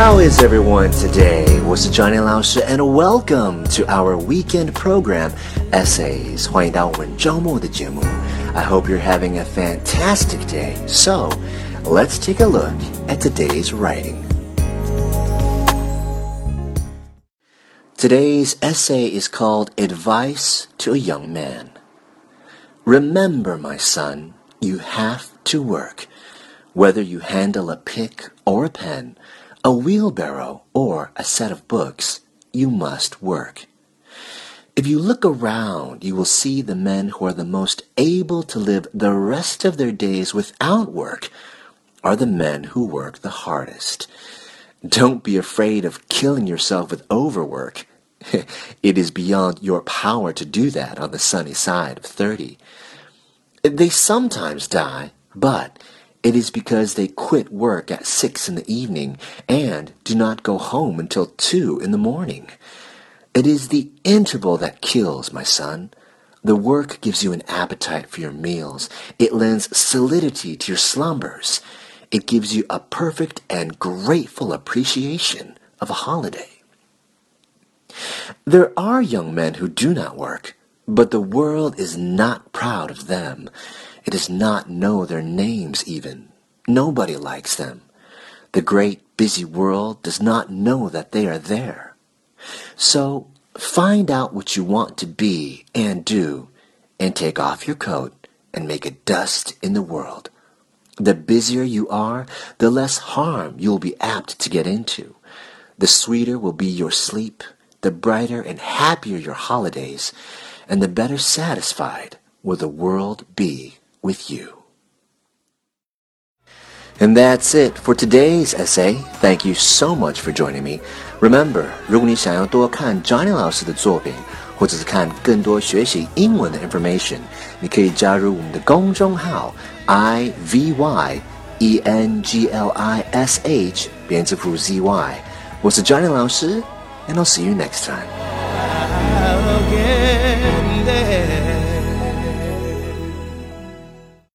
How is everyone today? 我是 Johnny 老师 and welcome to our weekend program Essays. 欢迎到我们周末的节目。I hope you're having a fantastic day. So, let's take a look at today's writing. Today's essay is called Advice to a Young Man. Remember, my son, you have to work. Whether you handle a pick or a pen, a wheelbarrow, or a set of books, you must work. If you look around, you will see the men who are the most able to live the rest of their days without work are the men who work the hardest. Don't be afraid of killing yourself with overwork. it is beyond your power to do that on the sunny side of 30. They sometimes die, but it is because they quit work at six in the evening and do not go home until two in the morning. It is the interval that kills, my son. The work gives you an appetite for your meals. It lends solidity to your slumbers. It gives you a perfect and grateful appreciation of a holiday. There are young men who do not work, but the world is not proud of them. It does not know their names even. Nobody likes them. The great busy world does not know that they are there. So find out what you want to be and do and take off your coat and make a dust in the world. The busier you are, the less harm you will be apt to get into. The sweeter will be your sleep, the brighter and happier your holidays, and the better satisfied will the world be with you. And that's it for today's essay. Thank you so much for joining me. Remember, 如果你想要多看 Johnny 老师的作品，或者是看更多学习英文的 information，你可以加入我们的公众号 i v y e n g l i s h 编字符 z y。我是 Johnny 老师，and I'll see you next time.